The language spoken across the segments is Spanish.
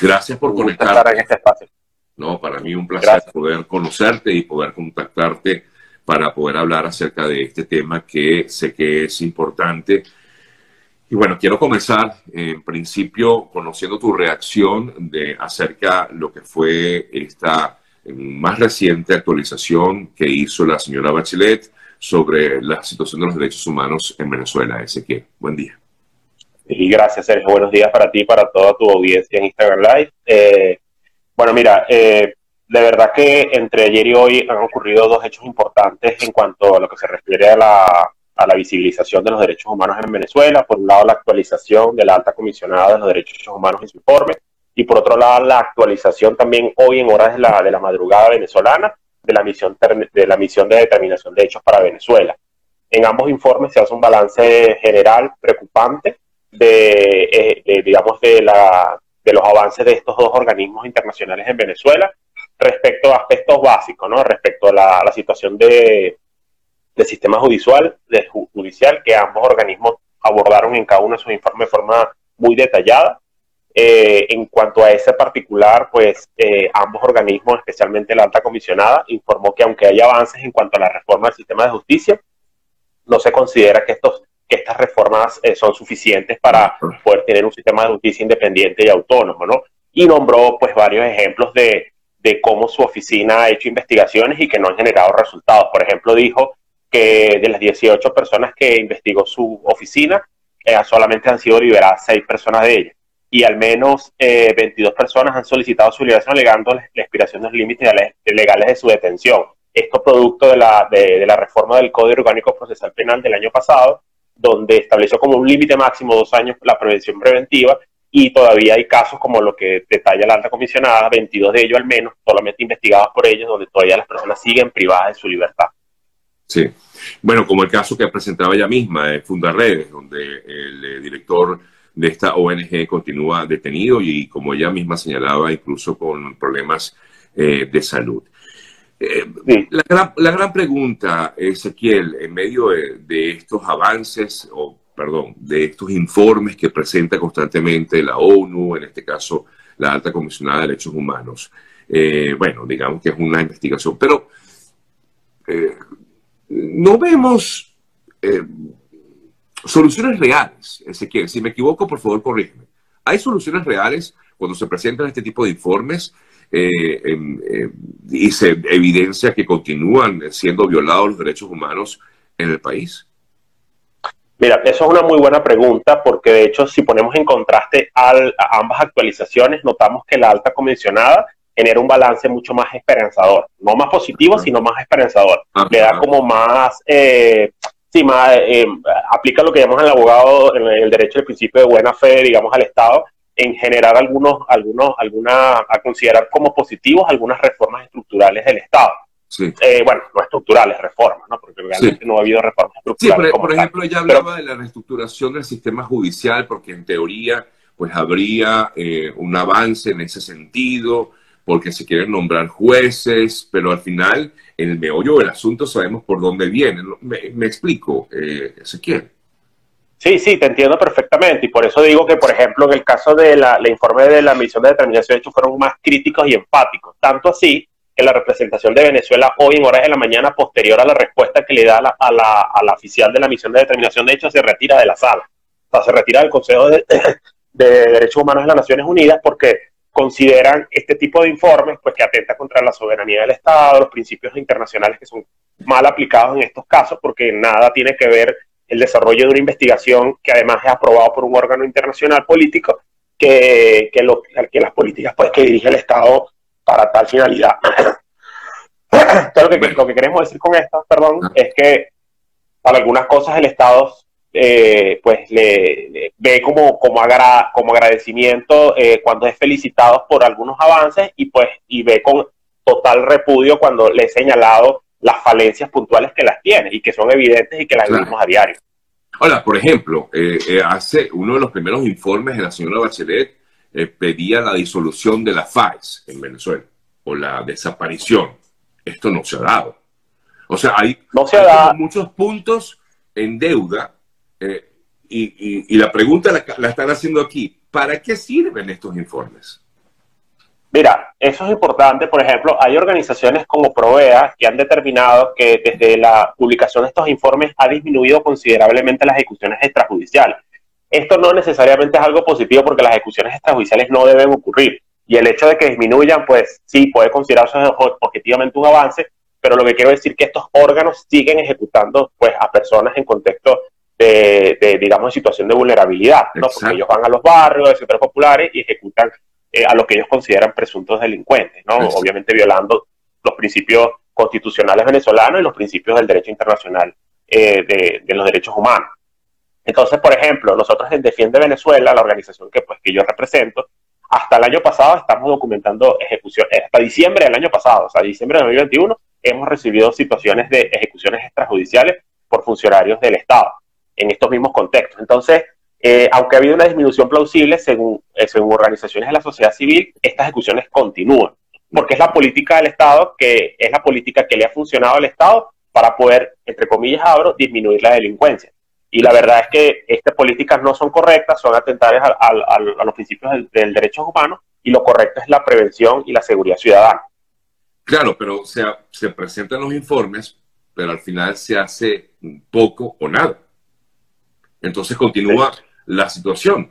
Gracias por conectarte. estar en este espacio. No, para mí un placer poder conocerte y poder contactarte para poder hablar acerca de este tema que sé que es importante. Y bueno, quiero comenzar en principio conociendo tu reacción de acerca de lo que fue esta más reciente actualización que hizo la señora Bachelet sobre la situación de los derechos humanos en Venezuela. Ezequiel, buen día. Y gracias, Sergio. Buenos días para ti y para toda tu audiencia en Instagram Live. Eh, bueno, mira, eh, de verdad que entre ayer y hoy han ocurrido dos hechos importantes en cuanto a lo que se refiere a la, visibilización de los derechos humanos en Venezuela. Por un lado, la actualización de la alta comisionada de los derechos humanos en su informe y por otro lado la actualización también hoy en horas de la, de la madrugada venezolana de la, misión, de la misión de determinación de hechos para Venezuela. En ambos informes se hace un balance general preocupante de, eh, digamos, de, la, de los avances de estos dos organismos internacionales en Venezuela respecto a aspectos básicos, ¿no? Respecto a la, la situación de, del sistema judicial, de, judicial que ambos organismos abordaron en cada uno de sus informes de forma muy detallada eh, en cuanto a ese particular, pues eh, ambos organismos, especialmente la alta comisionada, informó que aunque hay avances en cuanto a la reforma del sistema de justicia, no se considera que, estos, que estas reformas eh, son suficientes para poder tener un sistema de justicia independiente y autónomo, ¿no? Y nombró pues varios ejemplos de, de cómo su oficina ha hecho investigaciones y que no han generado resultados. Por ejemplo, dijo que de las 18 personas que investigó su oficina, solamente han sido liberadas 6 personas de ellas y al menos eh, 22 personas han solicitado su liberación alegando la expiración de los límites legales de su detención. Esto producto de la, de, la reforma del Código Orgánico Procesal Penal del año pasado, donde estableció como un límite máximo dos años la prevención preventiva y todavía hay casos como lo que detalla la alta comisionada, 22 de ellos al menos, solamente investigados por ellos, donde todavía las personas siguen privadas de su libertad. Sí. Bueno, como el caso que presentaba ella misma de Fundaredes, donde el eh, director de esta ONG continúa detenido y, como ella misma señalaba, incluso con problemas eh, de salud. Eh, la, gran, la, gran, pregunta, Ezequiel, en medio de, estos avances, o perdón, de estos informes que presenta constantemente la ONU, en este caso la Alta Comisionada de Derechos Humanos, eh, bueno, digamos que es una investigación, pero no vemos soluciones reales, Ezequiel. Si me equivoco, por favor, corrígeme. ¿Hay soluciones reales cuando se presentan este tipo de informes eh, y se evidencia que continúan siendo violados los derechos humanos en el país? Mira, eso es una muy buena pregunta porque de hecho si ponemos en contraste a ambas actualizaciones, notamos que la alta comisionada genera un balance mucho más esperanzador, no más positivo, sino más esperanzador. Le da como más, eh, sí, más, eh, aplica lo que llamamos el abogado, en el derecho del principio de buena fe, digamos, al Estado, en generar algunos, algunos, alguna, a considerar como positivos algunas reformas estructurales del Estado. Sí. Eh, bueno, no estructurales, reformas, ¿no? Porque realmente no ha habido reformas estructurales. Sí, por, ejemplo, ella hablaba de la reestructuración del sistema judicial, porque en teoría, pues habría eh, un avance en ese sentido, porque se quieren nombrar jueces, pero al final en el meollo del asunto sabemos por dónde viene. Me, explico, eh, Ezequiel. Sí, sí, te entiendo perfectamente. Y por eso digo que, por ejemplo, en el caso de la, informe de la misión de determinación de hechos fueron más críticos y empáticos, tanto así que la representación de Venezuela hoy en horas de la mañana posterior a la respuesta que le da a la, a la, oficial de la misión de determinación de hechos se retira de la sala, o sea, se retira del Consejo de, de Derechos Humanos de las Naciones Unidas porque consideran este tipo de informes pues que atenta contra la soberanía del Estado, los principios internacionales que son mal aplicados en estos casos porque nada tiene que ver el desarrollo de una investigación que además es aprobado por un órgano internacional político que, que, lo, que las políticas pues que dirige el Estado para tal finalidad. lo, que, lo que queremos decir con esto, perdón, ah. es que para algunas cosas el Estado eh, pues le, ve como, como, como agradecimiento eh, cuando es felicitado por algunos avances y pues y ve con total repudio cuando le he señalado las falencias puntuales que las tiene y que son evidentes y que las vemos a diario. Ahora, por ejemplo, eh, hace uno de los primeros informes de la señora Bachelet pedía la disolución de la FAES en Venezuela o la desaparición. Esto no se ha dado. O sea, hay, no se hay muchos puntos en deuda eh, y, la pregunta la, están haciendo aquí, ¿para qué sirven estos informes? Mira, eso es importante. Por ejemplo, hay organizaciones como Provea que han determinado que desde la publicación de estos informes ha disminuido considerablemente las ejecuciones extrajudiciales. Esto no necesariamente es algo positivo porque las ejecuciones extrajudiciales no deben ocurrir. Y el hecho de que disminuyan, pues sí, puede considerarse objetivamente un avance, pero lo que quiero decir es que estos órganos siguen ejecutando pues, a personas en contexto de, digamos, situación de vulnerabilidad, ¿no? Porque ellos van a los barrios, a sectores populares y ejecutan eh, a lo que ellos consideran presuntos delincuentes, ¿no? Obviamente violando los principios constitucionales venezolanos y los principios del derecho internacional eh, de, los derechos humanos. Entonces, por ejemplo, nosotros en Defiende Venezuela, la organización que, pues, que yo represento, hasta el año pasado estamos documentando ejecuciones, hasta diciembre del año pasado, o sea, diciembre de 2021, hemos recibido situaciones de ejecuciones extrajudiciales por funcionarios del Estado en estos mismos contextos. Entonces, eh, aunque ha habido una disminución plausible, según, eh, según organizaciones de la sociedad civil, estas ejecuciones continúan, porque es la política del Estado que es la política que le ha funcionado al Estado para poder, entre comillas, abro, disminuir la delincuencia. Y la verdad es que estas políticas no son correctas, son atentadas a, los principios del, del derecho humano y lo correcto es la prevención y la seguridad ciudadana. Claro, pero se presentan los informes, pero al final se hace poco o nada. Entonces continúa la situación.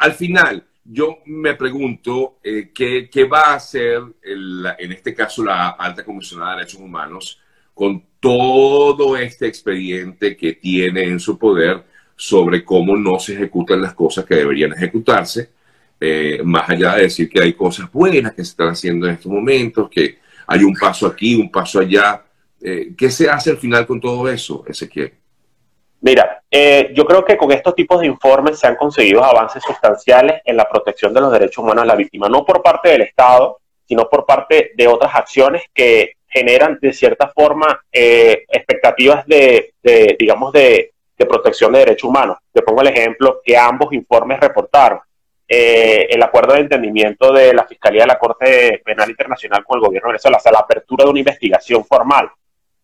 al final, yo me pregunto eh, ¿qué, va a hacer, en este caso, la alta comisionada de derechos humanos con todo este expediente que tiene en su poder sobre cómo no se ejecutan las cosas que deberían ejecutarse, eh, más allá de decir que hay cosas buenas que se están haciendo en estos momentos, que hay un paso aquí, un paso allá. Eh, ¿Qué se hace al final con todo eso, Ezequiel? Mira, eh, yo creo que con estos tipos de informes se han conseguido avances sustanciales en la protección de los derechos humanos de la víctima, no por parte del Estado, sino por parte de otras acciones que generan de cierta forma eh, expectativas de, digamos, de, protección de derechos humanos. Te pongo el ejemplo que ambos informes reportaron. Eh, el acuerdo de entendimiento de la Fiscalía de la Corte Penal Internacional con el gobierno de Venezuela, o sea, la apertura de una investigación formal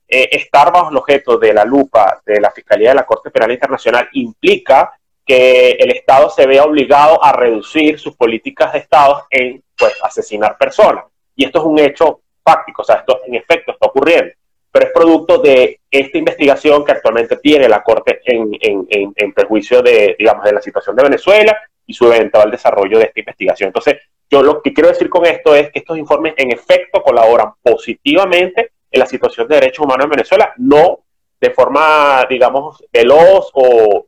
eh, estar bajo el objeto de la lupa de la Fiscalía de la Corte Penal Internacional implica que el Estado se vea obligado a reducir sus políticas de Estado en pues, asesinar personas. Y esto es un hecho fáctico, o sea, esto en efecto está ocurriendo, pero es producto de esta investigación que actualmente tiene la Corte en, en, en, perjuicio de, digamos, de la situación de Venezuela y su eventual desarrollo de esta investigación. Entonces, yo lo que quiero decir con esto es que estos informes en efecto colaboran positivamente en la situación de derechos humanos en Venezuela, no de forma, digamos, veloz o,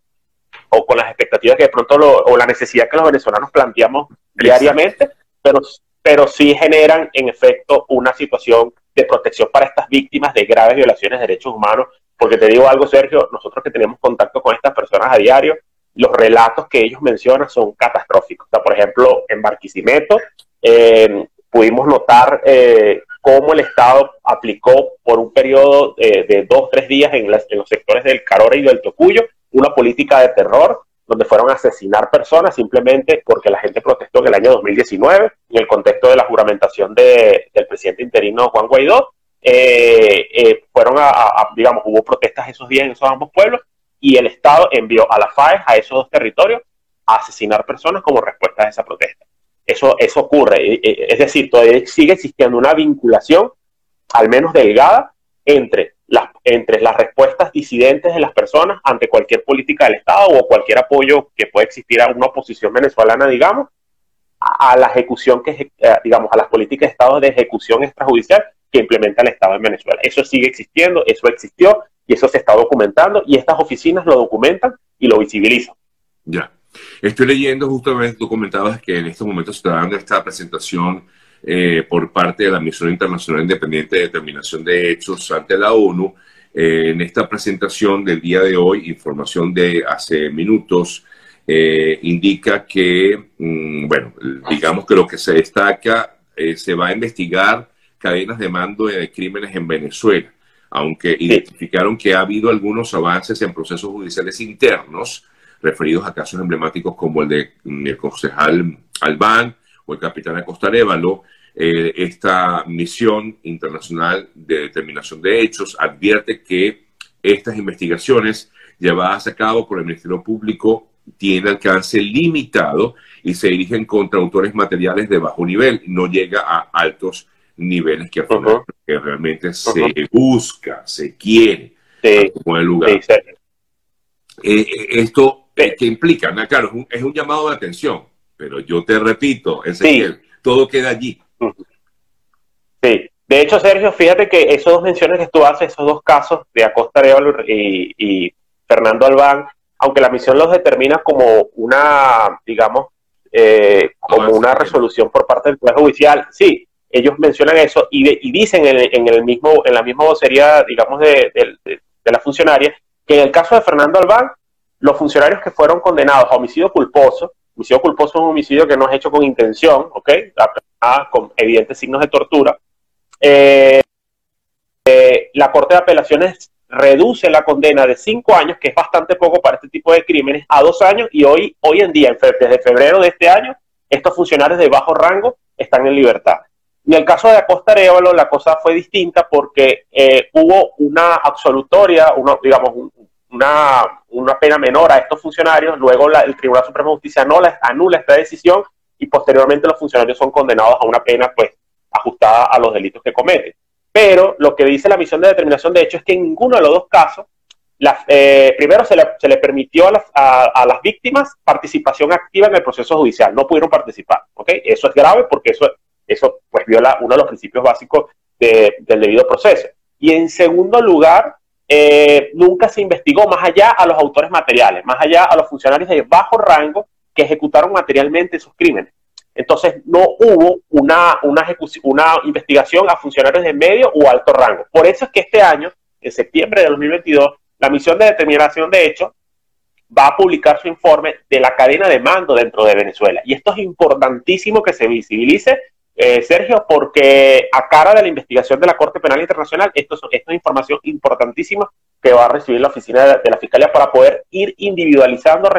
o con las expectativas que de pronto o la necesidad que los venezolanos planteamos diariamente, pero, pero sí generan en efecto una situación de protección para estas víctimas de graves violaciones de derechos humanos, porque te digo algo, Sergio, nosotros que tenemos contacto con estas personas a diario, los relatos que ellos mencionan son catastróficos. O sea, por ejemplo, en Barquisimeto eh, pudimos notar eh, cómo el Estado aplicó por un periodo de, de dos, tres días en, los sectores del Carora y del Tocuyo una política de terror donde fueron a asesinar personas simplemente porque la gente protestó en el año 2019 en el contexto de la juramentación del presidente interino Juan Guaidó. Eh, eh, fueron a, digamos, hubo protestas esos días en esos ambos pueblos y el Estado envió a la FAES a esos dos territorios a asesinar personas como respuesta a esa protesta. Eso, eso ocurre. Es decir, todavía sigue existiendo una vinculación, al menos delgada, entre las, entre las respuestas disidentes de las personas ante cualquier política del Estado o cualquier apoyo que pueda existir a una oposición venezolana, digamos, a, la ejecución que, eh, digamos, a las políticas de Estado de ejecución extrajudicial que implementa el Estado en Venezuela. Eso sigue existiendo, eso existió y eso se está documentando y estas oficinas lo documentan y lo visibilizan. Ya. Estoy leyendo justamente, tú comentabas que en estos momentos se está dando esta presentación eh, por parte de la Misión Internacional Independiente de Determinación de Hechos ante la ONU. Eh, en esta presentación del día de hoy, información de hace minutos, eh, indica que, mm, bueno, digamos que lo que se destaca, se va a investigar cadenas de mando de crímenes en Venezuela, aunque identificaron que ha habido algunos avances en procesos judiciales internos referidos a casos emblemáticos como el de mm, el concejal Albán o el capitán Acostarévalo, eh, esta misión internacional de determinación de hechos advierte que estas investigaciones llevadas a cabo por el Ministerio Público tiene alcance limitado y se dirigen contra autores materiales de bajo nivel, no llega a altos niveles que, que realmente se busca, se quiere sí. como el lugar. Eh, eh, esto que implica, claro, es un, llamado de atención, pero yo te repito, Ezequiel, todo queda allí. Sí, de hecho, Sergio, fíjate que esos dos menciones que tú haces, esos dos casos de Acosta Arevalo y, Fernando Albán, aunque la misión los determina como una, digamos, eh, como una resolución por parte del Poder Judicial, sí, ellos mencionan eso y, dicen en, el mismo, en la misma vocería, digamos, de, la funcionaria, que en el caso de Fernando Albán, los funcionarios que fueron condenados a homicidio culposo, homicidio culposo es un homicidio que no es hecho con intención, ¿ok? Con evidentes signos de tortura, eh, eh, la Corte de Apelaciones reduce la condena de cinco años, que es bastante poco para este tipo de crímenes, a dos años y hoy, hoy en día, desde febrero de este año, estos funcionarios de bajo rango están en libertad. En el caso de Acosta Arevalo, la cosa fue distinta porque eh, hubo una absolutoria, digamos, una, una, pena menor a estos funcionarios, luego el Tribunal Supremo de Justicia anula, anula esta decisión y posteriormente los funcionarios son condenados a una pena pues ajustada a los delitos que cometen. Pero lo que dice la misión de determinación de hecho es que en ninguno de los dos casos, eh, primero se le, permitió a las, a, las, víctimas participación activa en el proceso judicial, no pudieron participar. ¿okay? Eso es grave porque eso, eso pues, viola uno de los principios básicos del debido proceso. Y en segundo lugar, eh, nunca se investigó más allá a los autores materiales, más allá a los funcionarios de bajo rango que ejecutaron materialmente sus crímenes. Entonces no hubo una, una, una investigación a funcionarios de medio o alto rango. Por eso es que este año, en septiembre de 2022, la misión de determinación de hechos va a publicar su informe de la cadena de mando dentro de Venezuela. Y esto es importantísimo que se visibilice, eh, Sergio, porque a cara de la investigación de la Corte Penal Internacional, esto, esto es información importantísima que va a recibir la oficina de, de la Fiscalía para poder ir individualizando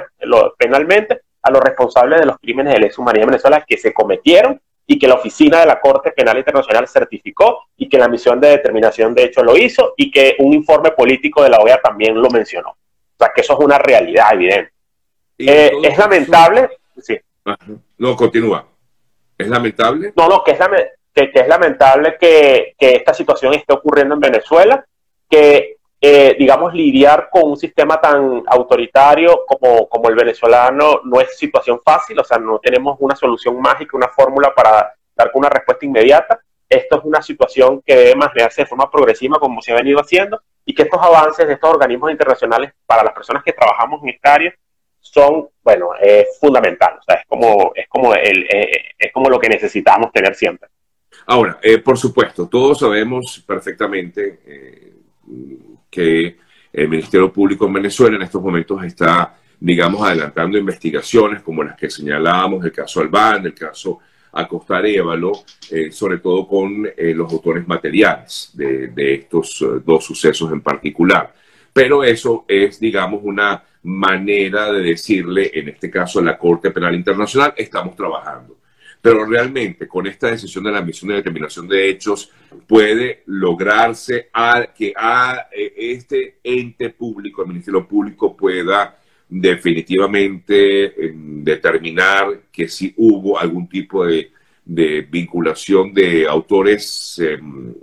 penalmente a los responsables de los crímenes de lesa humanidad en Venezuela que se cometieron y que la oficina de la Corte Penal Internacional certificó y que la misión de determinación de hecho lo hizo y que un informe político de la OEA también lo mencionó. O sea, que eso es una realidad evidente. Eh, es lamentable. Sí. No, continúa. ¿Es lamentable? No, no, que es, lamentable que, que esta situación esté ocurriendo en Venezuela, que eh, digamos, lidiar con un sistema tan autoritario como, como el venezolano no es situación fácil, o sea, no tenemos una solución mágica, una fórmula para dar una respuesta inmediata. Esto es una situación que debe manejarse de forma progresiva, como se ha venido haciendo, y que estos avances de estos organismos internacionales para las personas que trabajamos en esta área son, bueno, es fundamental. O sea, es como, es como, el, eh, es como lo que necesitamos tener siempre. Ahora, eh, por supuesto, todos sabemos perfectamente que el Ministerio Público en Venezuela en estos momentos está, digamos, adelantando investigaciones como las que señalábamos, el caso Albán, el caso Acosta Arevalo, eh, sobre todo con eh, los autores materiales de, de estos eh, dos sucesos en particular. Pero eso es, digamos, una manera de decirle, en este caso a la Corte Penal Internacional, estamos trabajando. Pero realmente con esta decisión de la misión de determinación de hechos puede lograrse que a e, este ente público, el Ministerio Público, pueda definitivamente em, determinar que si hubo algún tipo de, vinculación de autores, em,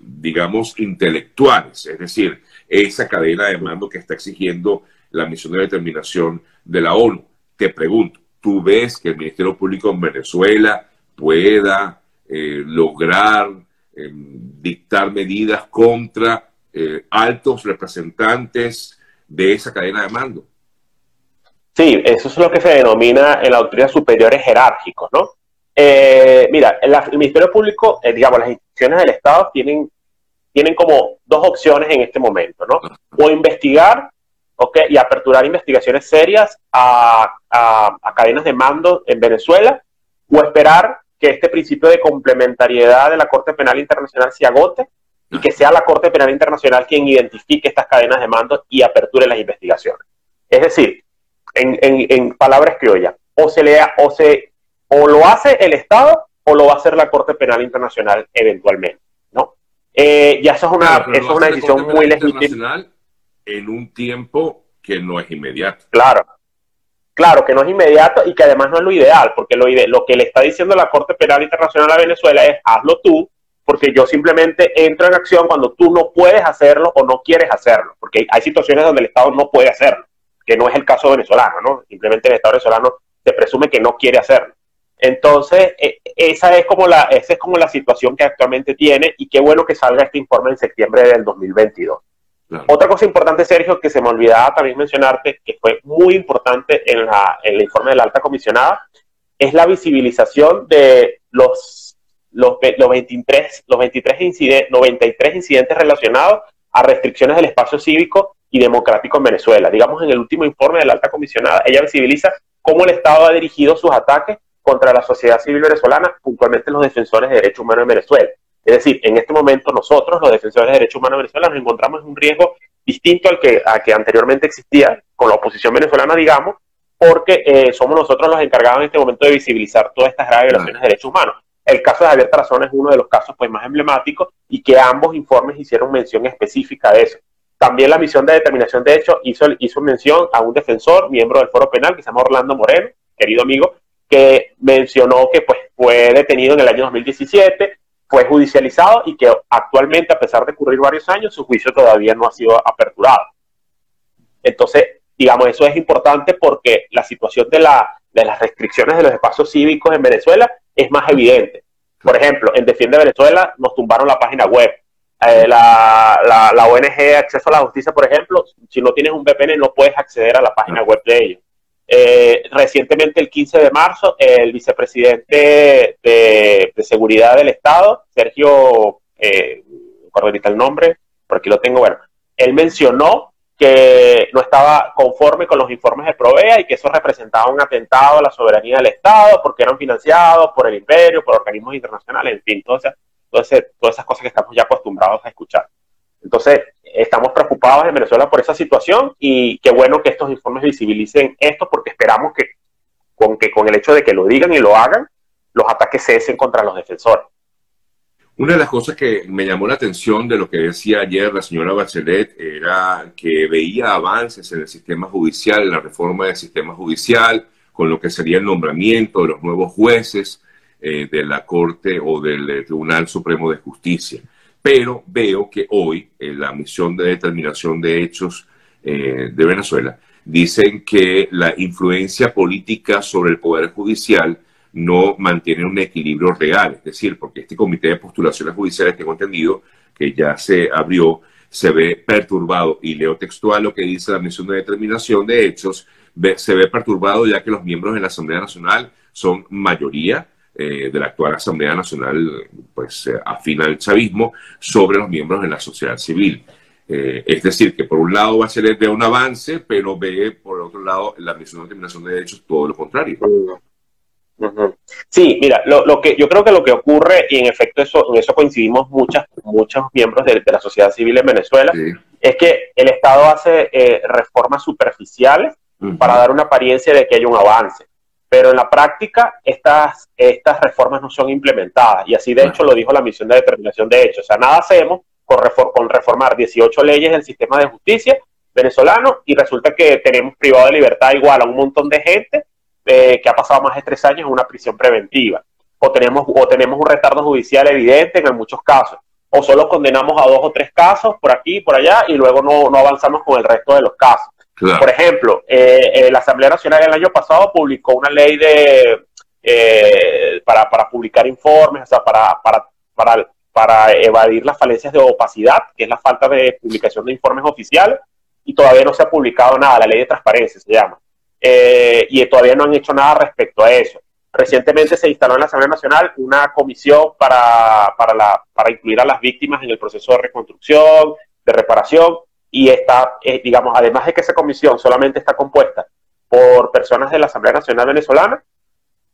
digamos, intelectuales, es decir, esa cadena de mando que está exigiendo la misión de determinación de la ONU. Te pregunto, tú ves que el Ministerio Público en Venezuela pueda eh, lograr em, dictar medidas contra eh, altos representantes de esa cadena de mando. Sí, eso es lo que se denomina en la autoridad superiores jerárquicos, ¿no? Eh, mira, el, Ministerio Público, digamos, las instituciones del Estado tienen, tienen como dos opciones en este momento, ¿no? O investigar y aperturar investigaciones serias a, cadenas de mando en Venezuela o esperar que este principio de complementariedad de la Corte Penal Internacional se agote y que sea la Corte Penal Internacional quien identifique estas cadenas de mando y aperture las investigaciones. Es decir, en, en, palabras criollas, o se lea, o se, o lo hace el Estado o lo va a hacer la Corte Penal Internacional eventualmente, ¿no? Eh, ya eso es una, eso es una decisión muy legítima en un tiempo que no es inmediato. Claro, Claro que no es inmediato y que además no es lo ideal, porque lo, lo que le está diciendo la Corte Penal Internacional a Venezuela es hazlo tú, porque yo simplemente entro en acción cuando tú no puedes hacerlo o no quieres hacerlo, porque hay situaciones donde el Estado no puede hacerlo, que no es el caso venezolano, ¿no? Simplemente el Estado venezolano se presume que no quiere hacerlo. Entonces, e, esa es como la, esa es como la situación que actualmente tiene y qué bueno que salga este informe en septiembre del 2022. Otra cosa importante, Sergio, que se me olvidaba también mencionarte, que fue muy importante en, la, en el informe de la alta comisionada, es la visibilización de los, los, los 23, los 23 incidentes, 93 incidentes relacionados a restricciones del espacio cívico y democrático en Venezuela. Digamos, en el último informe de la alta comisionada, ella visibiliza cómo el Estado ha dirigido sus ataques contra la sociedad civil venezolana, puntualmente los defensores de derechos humanos en Venezuela. Es decir, en este momento nosotros, los defensores de derechos humanos venezolanos, nos encontramos en un riesgo distinto al que, que anteriormente existía con la oposición venezolana, digamos, porque eh, somos nosotros los encargados en este momento de visibilizar todas estas graves violaciones de derechos humanos. El caso de Javier Tarazona es uno de los casos pues, más emblemáticos y que ambos informes hicieron mención específica de eso. También la misión de determinación de hecho hizo, hizo mención a un defensor, miembro del Foro Penal, que se llama Orlando Moreno, querido amigo, que mencionó que pues, fue detenido en el año 2017, fue judicializado y que actualmente, a pesar de ocurrir varios años, su juicio todavía no ha sido aperturado. Entonces, digamos, eso es importante porque la situación de, la, de las restricciones de los espacios cívicos en Venezuela es más evidente. Por ejemplo, en Defiende Venezuela nos tumbaron la página web. Eh, la, la, la, ONG Acceso a la Justicia, por ejemplo, si no tienes un VPN no puedes acceder a la página web de ellos. Eh, recientemente, el 15 de marzo, el vicepresidente de, Seguridad del Estado, Sergio, eh, el nombre, por aquí lo tengo, bueno, él mencionó que no estaba conforme con los informes de Provea y que eso representaba un atentado a la soberanía del Estado porque eran financiados por el imperio, por organismos internacionales, en fin, todas esas cosas que estamos ya acostumbrados a escuchar. Entonces, estamos preocupados en Venezuela por esa situación y qué bueno que estos informes visibilicen esto porque esperamos que con, que con el hecho de que lo digan y lo hagan, los ataques cesen contra los defensores. Una de las cosas que me llamó la atención de lo que decía ayer la señora Bachelet era que veía avances en el sistema judicial, en la reforma del sistema judicial, con lo que sería el nombramiento de los nuevos jueces eh, de la Corte o del eh, Tribunal Supremo de Justicia pero veo que hoy en la misión de determinación de hechos eh, de Venezuela dicen que la influencia política sobre el Poder Judicial no mantiene un equilibrio real, es decir, porque este comité de postulaciones judiciales, tengo entendido, que ya se abrió, se ve perturbado, y leo textual lo que dice la misión de determinación de hechos, se ve perturbado ya que los miembros de la Asamblea Nacional son mayoría, eh, de la actual Asamblea Nacional, pues eh, afina al chavismo, sobre los miembros de la sociedad civil. Eh, es decir, que por un lado va a ser de un avance, pero ve por otro lado la misión de determinación de derechos todo lo contrario. Sí, mira, lo, que yo creo que lo que ocurre, y en efecto eso, en eso coincidimos muchas, muchos miembros de, la sociedad civil en Venezuela, es que el Estado hace reformas superficiales para dar una apariencia de que hay un avance pero en la práctica estas, estas reformas no son implementadas y así de hecho lo dijo la misión de determinación de hechos. O sea, nada hacemos con, con reformar 18 leyes del sistema de justicia venezolano y resulta que tenemos privado de libertad igual a un montón de gente eh, que ha pasado más de tres años en una prisión preventiva. O tenemos, o tenemos un retardo judicial evidente en muchos casos. O solo condenamos a dos o tres casos por aquí y por allá y luego no, no avanzamos con el resto de los casos. Por ejemplo, eh, eh, la Asamblea Nacional el año pasado publicó una ley de eh, para, publicar informes, o sea, para, para, para, evadir las falencias de opacidad, que es la falta de publicación de informes oficiales, y todavía no se ha publicado nada, la ley de transparencia se llama. y todavía no han hecho nada respecto a eso. Recientemente se instaló en la Asamblea Nacional una comisión para, para, la, para incluir a las víctimas en el proceso de reconstrucción, de reparación, y está, eh, digamos, además de que esa comisión solamente está compuesta por personas de la Asamblea Nacional Venezolana,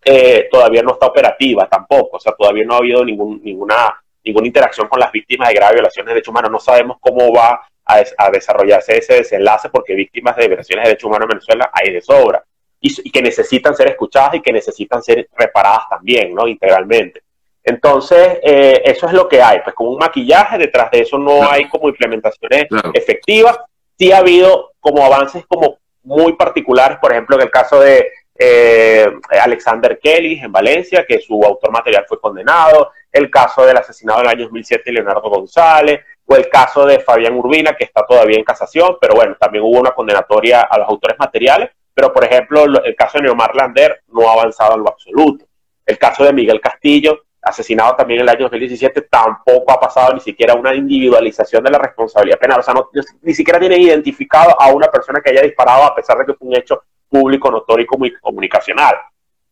eh, todavía no está operativa tampoco, o sea, todavía no ha habido ninguna, ninguna interacción con las víctimas de graves violaciones de derechos humanos, no sabemos cómo va a, desarrollarse ese desenlace porque víctimas de violaciones de derechos humanos en Venezuela hay de sobra y, y que necesitan ser escuchadas y que necesitan ser reparadas también, ¿no? Integralmente. Entonces, eh, eso es lo que hay, pues con un maquillaje, detrás de eso no hay como implementaciones efectivas. Sí ha habido como avances como muy particulares, por ejemplo, en el caso de eh, Alexander Kelly en Valencia, que su autor material fue condenado, el caso del asesinado en el año 2007 de Leonardo González, o el caso de Fabián Urbina, que está todavía en casación, pero bueno, también hubo una condenatoria a los autores materiales, pero por ejemplo, el caso de Neomar Lander no ha avanzado en lo absoluto. El caso de Miguel Castillo, asesinado también en el año 2017, tampoco ha pasado ni siquiera una individualización de la responsabilidad penal. O sea, ni siquiera tienen identificado a una persona que haya disparado a pesar de que fue un hecho público, notorio y comunicacional.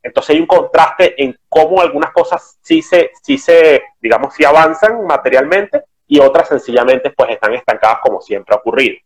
Entonces hay un contraste en cómo algunas cosas sí se, sí se, digamos, sí avanzan materialmente y otras sencillamente pues están estancadas como siempre ha ocurrido.